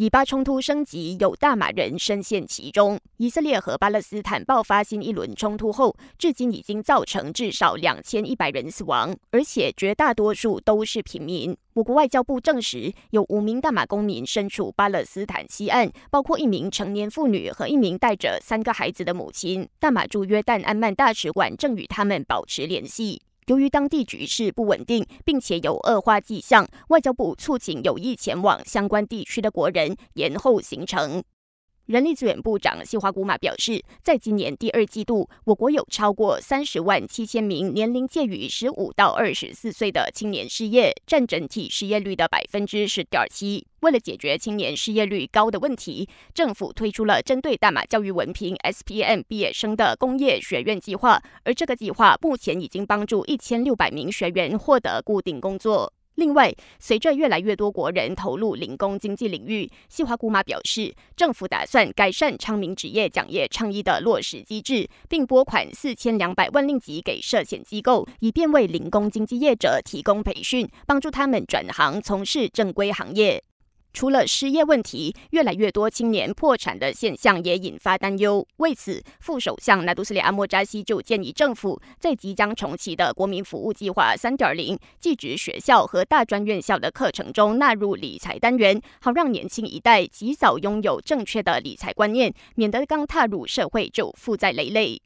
以巴冲突升级，有大马人深陷其中。以色列和巴勒斯坦爆发新一轮冲突后，至今已经造成至少两千一百人死亡，而且绝大多数都是平民。我国外交部证实，有五名大马公民身处巴勒斯坦西岸，包括一名成年妇女和一名带着三个孩子的母亲。大马驻约旦安曼大使馆正与他们保持联系。由于当地局势不稳定，并且有恶化迹象，外交部促请有意前往相关地区的国人延后行程。人力资源部长西华古马表示，在今年第二季度，我国有超过三十万七千名年龄介于十五到二十四岁的青年失业，占整体失业率的百分之十点七。为了解决青年失业率高的问题，政府推出了针对大马教育文凭 （SPM） 毕业生的工业学院计划，而这个计划目前已经帮助一千六百名学员获得固定工作。另外，随着越来越多国人投入零工经济领域，西华姑妈表示，政府打算改善昌明职业讲业倡议的落实机制，并拨款四千两百万令吉给涉险机构，以便为零工经济业者提供培训，帮助他们转行从事正规行业。除了失业问题，越来越多青年破产的现象也引发担忧。为此，副首相纳杜斯里阿莫扎西就建议政府在即将重启的国民服务计划三点零技职学校和大专院校的课程中纳入理财单元，好让年轻一代及早拥有正确的理财观念，免得刚踏入社会就负债累累。